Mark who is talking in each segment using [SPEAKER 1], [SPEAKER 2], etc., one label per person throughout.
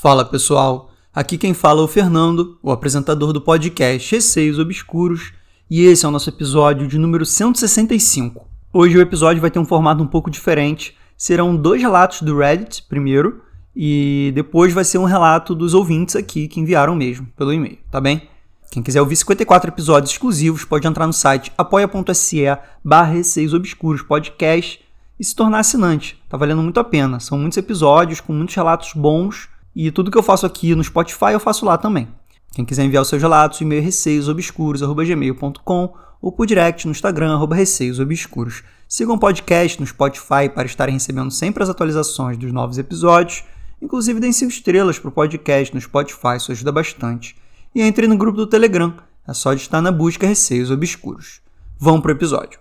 [SPEAKER 1] Fala pessoal, aqui quem fala é o Fernando, o apresentador do podcast Receios Obscuros, e esse é o nosso episódio de número 165. Hoje o episódio vai ter um formato um pouco diferente, serão dois relatos do Reddit primeiro, e depois vai ser um relato dos ouvintes aqui que enviaram mesmo, pelo e-mail, tá bem? Quem quiser ouvir 54 episódios exclusivos pode entrar no site apoia.se barra Obscuros Podcast e se tornar assinante. Tá valendo muito a pena. São muitos episódios com muitos relatos bons e tudo que eu faço aqui no Spotify eu faço lá também. Quem quiser enviar os seus relatos, e-mail receiosobscuros.gmail.com ou por direct no Instagram, arroba receiosobscuros. Sigam o podcast no Spotify para estarem recebendo sempre as atualizações dos novos episódios. Inclusive, deem 5 estrelas para o podcast no Spotify, isso ajuda bastante. E entre no grupo do Telegram, é só de estar na busca Receios Obscuros. Vamos para o episódio.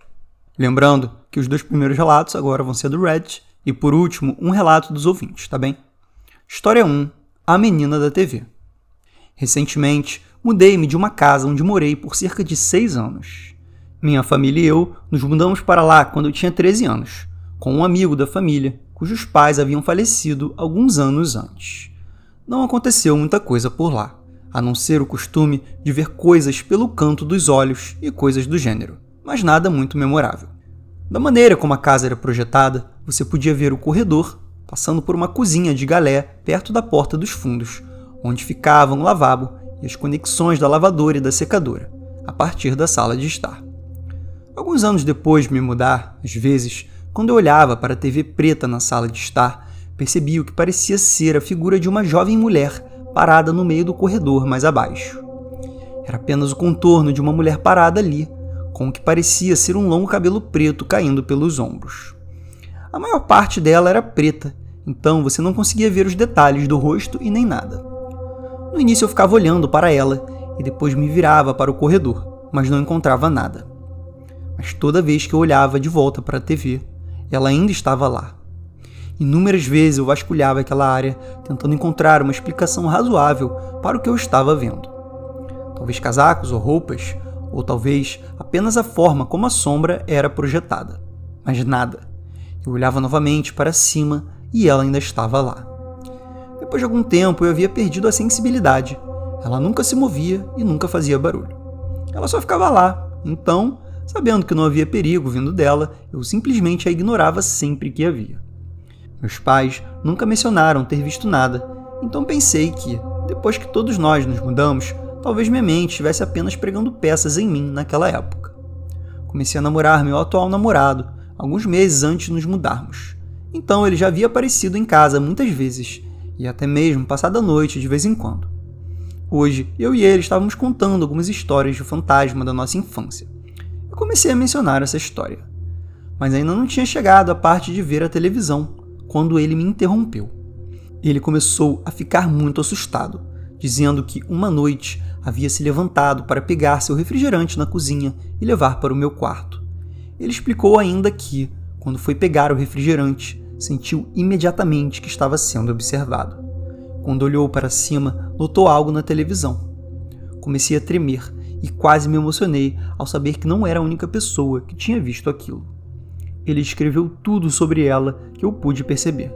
[SPEAKER 1] Lembrando que os dois primeiros relatos agora vão ser do Reddit e, por último, um relato dos ouvintes, tá bem? História 1 A Menina da TV Recentemente, mudei-me de uma casa onde morei por cerca de 6 anos. Minha família e eu nos mudamos para lá quando eu tinha 13 anos, com um amigo da família, cujos pais haviam falecido alguns anos antes. Não aconteceu muita coisa por lá, a não ser o costume de ver coisas pelo canto dos olhos e coisas do gênero, mas nada muito memorável. Da maneira como a casa era projetada, você podia ver o corredor passando por uma cozinha de galé perto da porta dos fundos, onde ficavam o lavabo e as conexões da lavadora e da secadora, a partir da sala de estar. Alguns anos depois de me mudar, às vezes, quando eu olhava para a TV preta na sala de estar, percebi o que parecia ser a figura de uma jovem mulher parada no meio do corredor mais abaixo. Era apenas o contorno de uma mulher parada ali, com o que parecia ser um longo cabelo preto caindo pelos ombros. A maior parte dela era preta, então você não conseguia ver os detalhes do rosto e nem nada. No início eu ficava olhando para ela e depois me virava para o corredor, mas não encontrava nada. Mas toda vez que eu olhava de volta para a TV, ela ainda estava lá. Inúmeras vezes eu vasculhava aquela área, tentando encontrar uma explicação razoável para o que eu estava vendo. Talvez casacos ou roupas, ou talvez apenas a forma como a sombra era projetada. Mas nada. Eu olhava novamente para cima e ela ainda estava lá. Depois de algum tempo eu havia perdido a sensibilidade. Ela nunca se movia e nunca fazia barulho. Ela só ficava lá. Então, sabendo que não havia perigo vindo dela, eu simplesmente a ignorava sempre que havia. Meus pais nunca mencionaram ter visto nada, então pensei que, depois que todos nós nos mudamos, talvez minha mente estivesse apenas pregando peças em mim naquela época. Comecei a namorar meu atual namorado, alguns meses antes de nos mudarmos. Então ele já havia aparecido em casa muitas vezes, e até mesmo passado a noite de vez em quando. Hoje, eu e ele estávamos contando algumas histórias de fantasma da nossa infância. Eu comecei a mencionar essa história, mas ainda não tinha chegado à parte de ver a televisão, quando ele me interrompeu. Ele começou a ficar muito assustado, dizendo que uma noite havia se levantado para pegar seu refrigerante na cozinha e levar para o meu quarto. Ele explicou ainda que, quando foi pegar o refrigerante, sentiu imediatamente que estava sendo observado. Quando olhou para cima, notou algo na televisão. Comecei a tremer e quase me emocionei ao saber que não era a única pessoa que tinha visto aquilo. Ele escreveu tudo sobre ela que eu pude perceber,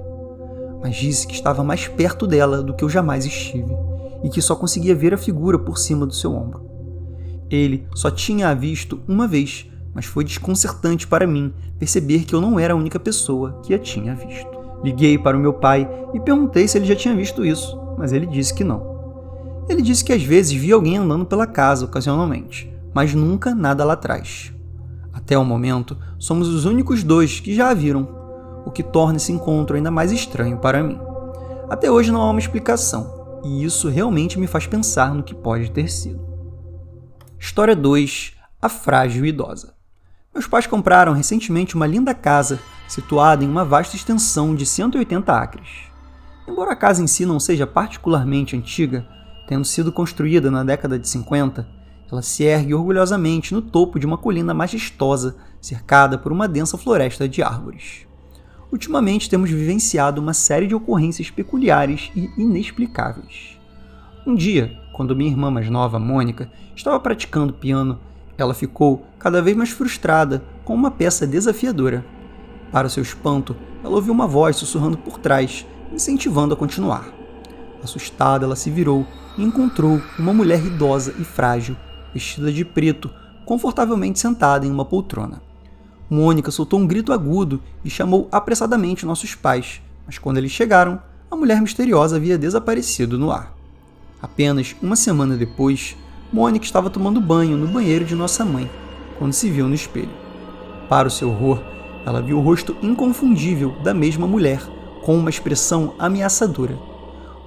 [SPEAKER 1] mas disse que estava mais perto dela do que eu jamais estive e que só conseguia ver a figura por cima do seu ombro. Ele só tinha a visto uma vez mas foi desconcertante para mim perceber que eu não era a única pessoa que a tinha visto. Liguei para o meu pai e perguntei se ele já tinha visto isso, mas ele disse que não. Ele disse que às vezes via alguém andando pela casa ocasionalmente, mas nunca nada lá atrás. Até o momento, somos os únicos dois que já a viram, o que torna esse encontro ainda mais estranho para mim. Até hoje não há uma explicação, e isso realmente me faz pensar no que pode ter sido. História 2 A Frágil Idosa meus pais compraram recentemente uma linda casa situada em uma vasta extensão de 180 acres. Embora a casa em si não seja particularmente antiga, tendo sido construída na década de 50, ela se ergue orgulhosamente no topo de uma colina majestosa cercada por uma densa floresta de árvores. Ultimamente temos vivenciado uma série de ocorrências peculiares e inexplicáveis. Um dia, quando minha irmã mais nova, Mônica, estava praticando piano ela ficou cada vez mais frustrada com uma peça desafiadora. Para seu espanto, ela ouviu uma voz sussurrando por trás, incentivando a continuar. Assustada, ela se virou e encontrou uma mulher idosa e frágil, vestida de preto, confortavelmente sentada em uma poltrona. Mônica soltou um grito agudo e chamou apressadamente nossos pais, mas quando eles chegaram, a mulher misteriosa havia desaparecido no ar. Apenas uma semana depois, Mônica estava tomando banho no banheiro de nossa mãe, quando se viu no espelho. Para o seu horror, ela viu o rosto inconfundível da mesma mulher, com uma expressão ameaçadora.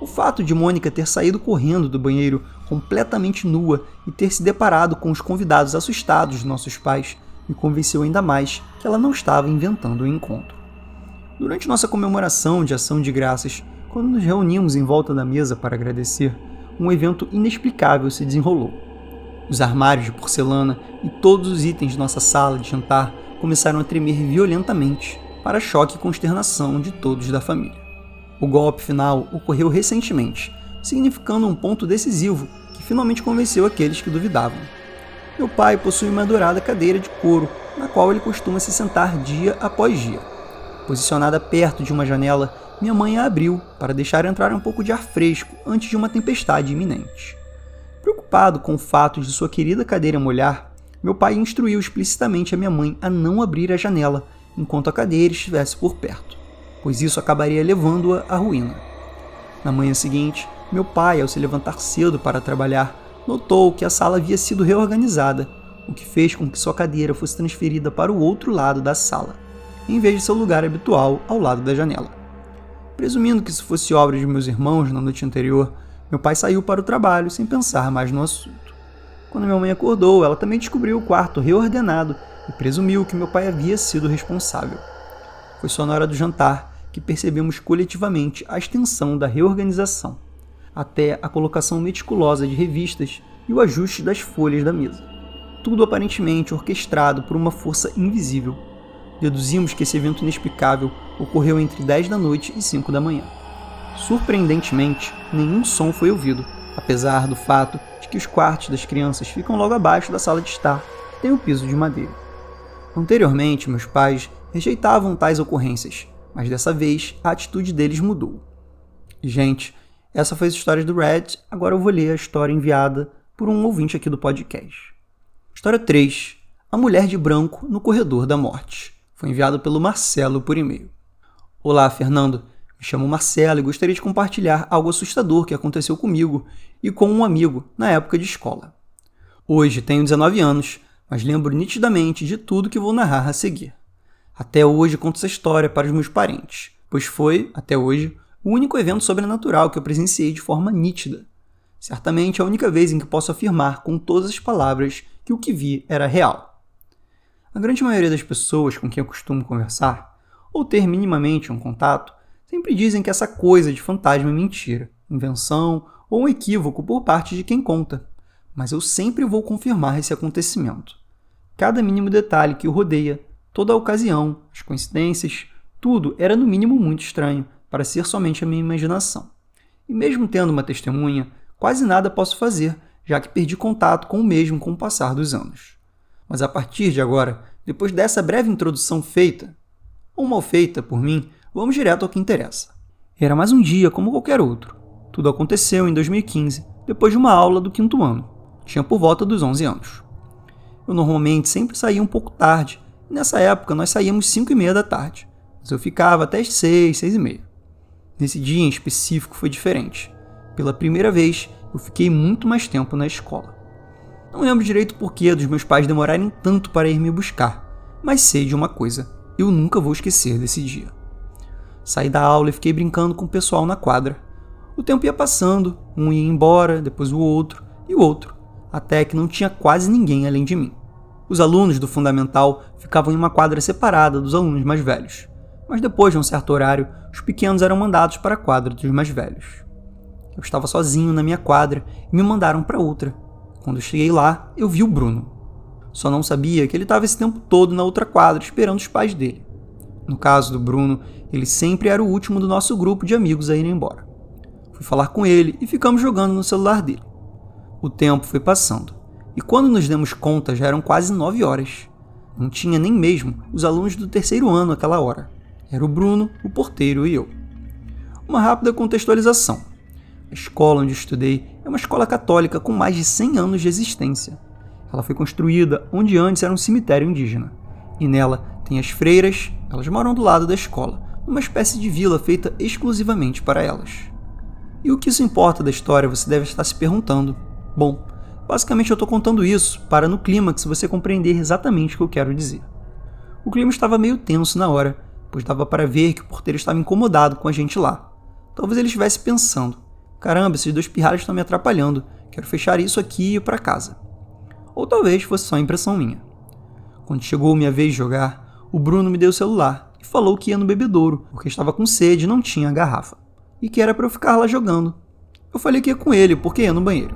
[SPEAKER 1] O fato de Mônica ter saído correndo do banheiro completamente nua e ter se deparado com os convidados assustados de nossos pais me convenceu ainda mais que ela não estava inventando o um encontro. Durante nossa comemoração de ação de graças, quando nos reunimos em volta da mesa para agradecer, um evento inexplicável se desenrolou. Os armários de porcelana e todos os itens de nossa sala de jantar começaram a tremer violentamente, para choque e consternação de todos da família. O golpe final ocorreu recentemente, significando um ponto decisivo que finalmente convenceu aqueles que duvidavam. Meu pai possui uma dourada cadeira de couro, na qual ele costuma se sentar dia após dia. Posicionada perto de uma janela, minha mãe a abriu para deixar entrar um pouco de ar fresco antes de uma tempestade iminente. Preocupado com o fato de sua querida cadeira molhar, meu pai instruiu explicitamente a minha mãe a não abrir a janela enquanto a cadeira estivesse por perto, pois isso acabaria levando-a à ruína. Na manhã seguinte, meu pai, ao se levantar cedo para trabalhar, notou que a sala havia sido reorganizada, o que fez com que sua cadeira fosse transferida para o outro lado da sala, em vez de seu lugar habitual ao lado da janela. Presumindo que isso fosse obra de meus irmãos na noite anterior, meu pai saiu para o trabalho sem pensar mais no assunto. Quando minha mãe acordou, ela também descobriu o quarto reordenado e presumiu que meu pai havia sido responsável. Foi só na hora do jantar que percebemos coletivamente a extensão da reorganização até a colocação meticulosa de revistas e o ajuste das folhas da mesa. Tudo aparentemente orquestrado por uma força invisível. Deduzimos que esse evento inexplicável ocorreu entre 10 da noite e 5 da manhã. Surpreendentemente, nenhum som foi ouvido, apesar do fato de que os quartos das crianças ficam logo abaixo da sala de estar, que tem o um piso de madeira. Anteriormente, meus pais rejeitavam tais ocorrências, mas dessa vez a atitude deles mudou. Gente, essa foi a história do Red, agora eu vou ler a história enviada por um ouvinte aqui do podcast. História 3. A Mulher de Branco no Corredor da Morte. Foi enviado pelo Marcelo por e-mail. Olá, Fernando. Me chamo Marcelo e gostaria de compartilhar algo assustador que aconteceu comigo e com um amigo na época de escola. Hoje tenho 19 anos, mas lembro nitidamente de tudo que vou narrar a seguir. Até hoje conto essa história para os meus parentes, pois foi, até hoje, o único evento sobrenatural que eu presenciei de forma nítida. Certamente a única vez em que posso afirmar com todas as palavras que o que vi era real. A grande maioria das pessoas com quem eu costumo conversar, ou ter minimamente um contato, sempre dizem que essa coisa de fantasma é mentira, invenção ou um equívoco por parte de quem conta. Mas eu sempre vou confirmar esse acontecimento. Cada mínimo detalhe que o rodeia, toda a ocasião, as coincidências, tudo era no mínimo muito estranho para ser somente a minha imaginação. E mesmo tendo uma testemunha, quase nada posso fazer, já que perdi contato com o mesmo com o passar dos anos. Mas a partir de agora, depois dessa breve introdução feita, ou mal feita por mim, vamos direto ao que interessa. Era mais um dia como qualquer outro. Tudo aconteceu em 2015, depois de uma aula do quinto ano. Tinha por volta dos 11 anos. Eu normalmente sempre saía um pouco tarde, e nessa época nós saíamos 5 e meia da tarde, mas eu ficava até as 6, 6 e meia. Nesse dia em específico foi diferente. Pela primeira vez, eu fiquei muito mais tempo na escola. Não lembro direito porquê dos meus pais demorarem tanto para ir me buscar, mas sei de uma coisa: eu nunca vou esquecer desse dia. Saí da aula e fiquei brincando com o pessoal na quadra. O tempo ia passando, um ia embora, depois o outro e o outro, até que não tinha quase ninguém além de mim. Os alunos do fundamental ficavam em uma quadra separada dos alunos mais velhos mas depois de um certo horário, os pequenos eram mandados para a quadra dos mais velhos. Eu estava sozinho na minha quadra e me mandaram para outra. Quando cheguei lá, eu vi o Bruno. Só não sabia que ele estava esse tempo todo na outra quadra esperando os pais dele. No caso do Bruno, ele sempre era o último do nosso grupo de amigos a ir embora. Fui falar com ele e ficamos jogando no celular dele. O tempo foi passando, e quando nos demos conta já eram quase nove horas. Não tinha nem mesmo os alunos do terceiro ano aquela hora. Era o Bruno, o porteiro e eu. Uma rápida contextualização. A escola onde estudei é uma escola católica com mais de 100 anos de existência. Ela foi construída onde antes era um cemitério indígena. E nela tem as freiras, elas moram do lado da escola, numa espécie de vila feita exclusivamente para elas. E o que isso importa da história, você deve estar se perguntando. Bom, basicamente eu estou contando isso para no clímax você compreender exatamente o que eu quero dizer. O clima estava meio tenso na hora, pois dava para ver que o porteiro estava incomodado com a gente lá. Talvez ele estivesse pensando: caramba, esses dois pirralhos estão me atrapalhando, quero fechar isso aqui e ir para casa. Ou talvez fosse só impressão minha. Quando chegou minha vez de jogar, o Bruno me deu o celular e falou que ia no bebedouro, porque estava com sede e não tinha garrafa, e que era para eu ficar lá jogando. Eu falei que ia com ele, porque ia no banheiro.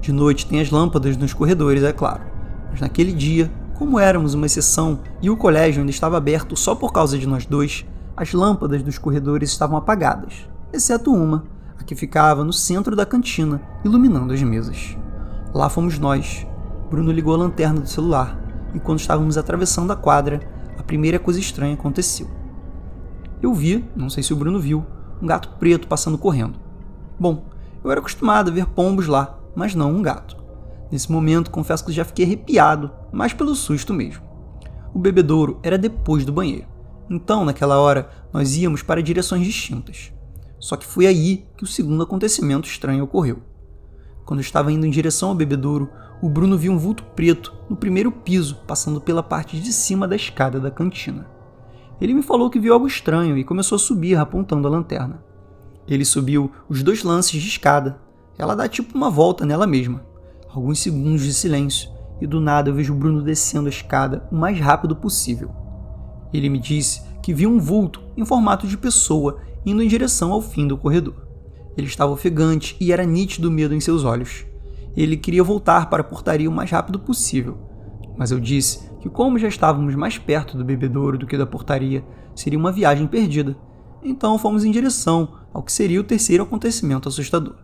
[SPEAKER 1] De noite tem as lâmpadas nos corredores, é claro, mas naquele dia, como éramos uma exceção e o colégio ainda estava aberto só por causa de nós dois, as lâmpadas dos corredores estavam apagadas, exceto uma, a que ficava no centro da cantina, iluminando as mesas. Lá fomos nós. Bruno ligou a lanterna do celular e quando estávamos atravessando a quadra, a primeira coisa estranha aconteceu. Eu vi, não sei se o Bruno viu, um gato preto passando correndo. Bom, eu era acostumado a ver pombos lá, mas não um gato. Nesse momento, confesso que já fiquei arrepiado, mais pelo susto mesmo. O bebedouro era depois do banheiro. Então, naquela hora, nós íamos para direções distintas. Só que foi aí que o segundo acontecimento estranho ocorreu. Quando estava indo em direção ao bebedouro, o Bruno viu um vulto preto no primeiro piso, passando pela parte de cima da escada da cantina. Ele me falou que viu algo estranho e começou a subir apontando a lanterna. Ele subiu os dois lances de escada. Ela dá tipo uma volta nela mesma. Alguns segundos de silêncio, e do nada eu vejo o Bruno descendo a escada o mais rápido possível. Ele me disse que viu um vulto em formato de pessoa indo em direção ao fim do corredor. Ele estava ofegante e era nítido o medo em seus olhos. Ele queria voltar para a portaria o mais rápido possível, mas eu disse que, como já estávamos mais perto do bebedouro do que da portaria, seria uma viagem perdida. Então fomos em direção ao que seria o terceiro acontecimento assustador.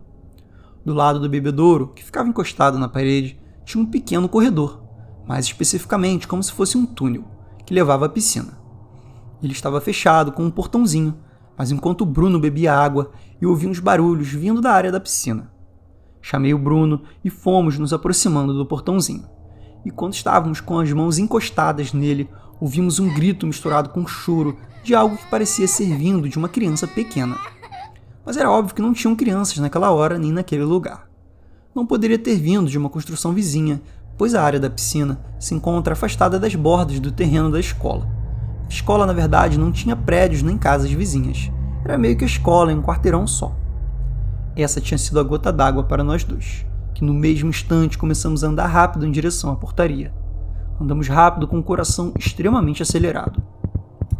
[SPEAKER 1] Do lado do bebedouro, que ficava encostado na parede, tinha um pequeno corredor, mais especificamente como se fosse um túnel, que levava à piscina. Ele estava fechado com um portãozinho, mas enquanto Bruno bebia água, eu ouvi uns barulhos vindo da área da piscina. Chamei o Bruno e fomos nos aproximando do portãozinho. E quando estávamos com as mãos encostadas nele, ouvimos um grito misturado com choro de algo que parecia ser vindo de uma criança pequena. Mas era óbvio que não tinham crianças naquela hora nem naquele lugar. Não poderia ter vindo de uma construção vizinha, pois a área da piscina se encontra afastada das bordas do terreno da escola. A escola, na verdade, não tinha prédios nem casas vizinhas. Era meio que a escola em um quarteirão só. Essa tinha sido a gota d'água para nós dois, que no mesmo instante começamos a andar rápido em direção à portaria. Andamos rápido com o coração extremamente acelerado.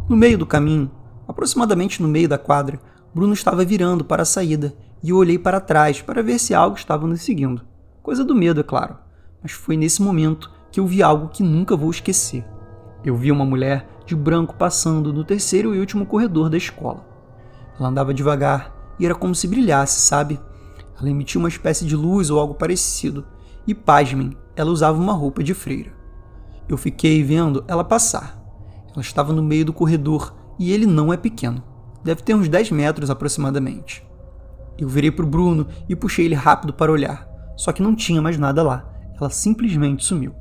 [SPEAKER 1] No meio do caminho, aproximadamente no meio da quadra, Bruno estava virando para a saída e eu olhei para trás para ver se algo estava nos seguindo. Coisa do medo, é claro. Mas foi nesse momento que eu vi algo que nunca vou esquecer. Eu vi uma mulher de branco passando no terceiro e último corredor da escola. Ela andava devagar e era como se brilhasse, sabe? Ela emitia uma espécie de luz ou algo parecido, e pasmem, ela usava uma roupa de freira. Eu fiquei vendo ela passar. Ela estava no meio do corredor e ele não é pequeno. Deve ter uns 10 metros aproximadamente. Eu virei para o Bruno e puxei ele rápido para olhar, só que não tinha mais nada lá. Ela simplesmente sumiu.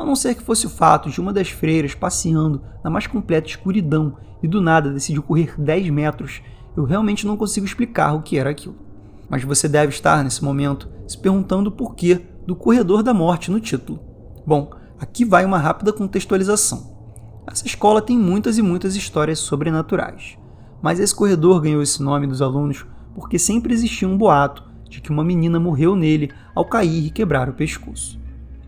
[SPEAKER 1] A não ser que fosse o fato de uma das freiras passeando na mais completa escuridão e do nada decidiu correr 10 metros eu realmente não consigo explicar o que era aquilo. Mas você deve estar, nesse momento, se perguntando o porquê do Corredor da Morte no título. Bom, aqui vai uma rápida contextualização. Essa escola tem muitas e muitas histórias sobrenaturais, mas esse corredor ganhou esse nome dos alunos porque sempre existia um boato de que uma menina morreu nele ao cair e quebrar o pescoço.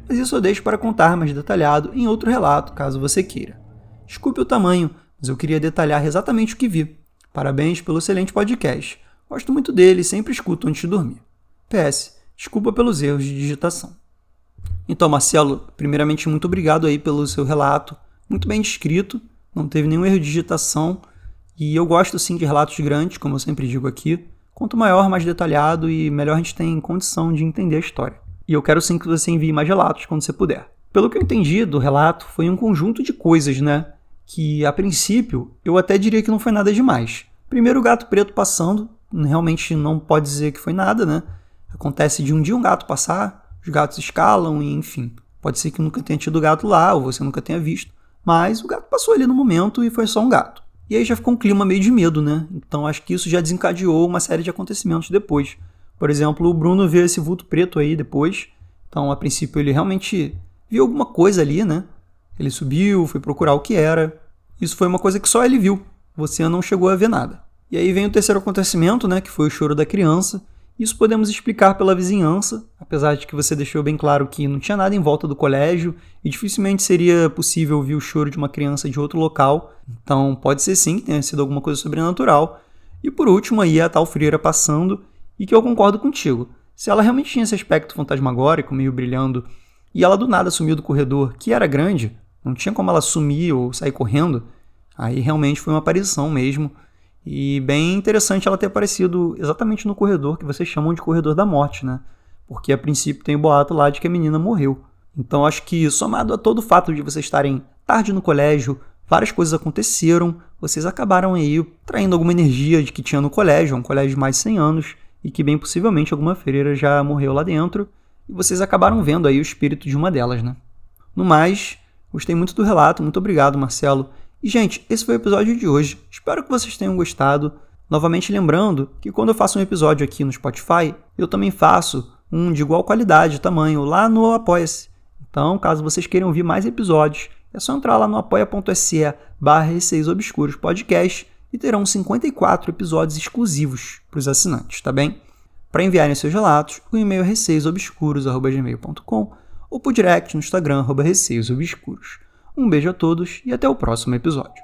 [SPEAKER 1] Mas isso eu deixo para contar mais detalhado em outro relato, caso você queira. Desculpe o tamanho, mas eu queria detalhar exatamente o que vi. Parabéns pelo excelente podcast. Gosto muito dele e sempre escuto antes de dormir. PS, desculpa pelos erros de digitação. Então, Marcelo, primeiramente muito obrigado aí pelo seu relato. Muito bem descrito, não teve nenhum erro de digitação. E eu gosto sim de relatos grandes, como eu sempre digo aqui. Quanto maior, mais detalhado e melhor a gente tem condição de entender a história. E eu quero sim que você envie mais relatos quando você puder. Pelo que eu entendi do relato, foi um conjunto de coisas, né? que a princípio eu até diria que não foi nada demais. Primeiro o gato preto passando, realmente não pode dizer que foi nada, né? Acontece de um dia um gato passar, os gatos escalam e enfim. Pode ser que nunca tenha tido gato lá ou você nunca tenha visto, mas o gato passou ali no momento e foi só um gato. E aí já ficou um clima meio de medo, né? Então acho que isso já desencadeou uma série de acontecimentos depois. Por exemplo, o Bruno vê esse vulto preto aí depois. Então, a princípio, ele realmente viu alguma coisa ali, né? Ele subiu, foi procurar o que era. Isso foi uma coisa que só ele viu. Você não chegou a ver nada. E aí vem o terceiro acontecimento, né, que foi o choro da criança. Isso podemos explicar pela vizinhança, apesar de que você deixou bem claro que não tinha nada em volta do colégio e dificilmente seria possível ouvir o choro de uma criança de outro local. Então, pode ser sim que tenha sido alguma coisa sobrenatural. E por último, aí a tal freira passando, e que eu concordo contigo. Se ela realmente tinha esse aspecto fantasmagórico, meio brilhando, e ela do nada sumiu do corredor, que era grande, não tinha como ela sumir ou sair correndo, aí realmente foi uma aparição mesmo. E bem interessante ela ter aparecido exatamente no corredor que vocês chamam de corredor da morte, né? Porque a princípio tem o boato lá de que a menina morreu. Então acho que, somado a todo o fato de vocês estarem tarde no colégio, várias coisas aconteceram, vocês acabaram aí traindo alguma energia de que tinha no colégio, um colégio de mais de 100 anos, e que bem possivelmente alguma freira já morreu lá dentro, e vocês acabaram vendo aí o espírito de uma delas, né? No mais, gostei muito do relato, muito obrigado, Marcelo. E, gente, esse foi o episódio de hoje. Espero que vocês tenham gostado. Novamente lembrando que quando eu faço um episódio aqui no Spotify, eu também faço um de igual qualidade e tamanho lá no Apoia-se. Então, caso vocês queiram ouvir mais episódios, é só entrar lá no apoia.se barra Obscuros Podcast e terão 54 episódios exclusivos para os assinantes, tá bem? Para enviarem seus relatos, o e-mail é receiosobscuros.gmail.com ou por direct no Instagram, receiosobscuros. Um beijo a todos e até o próximo episódio.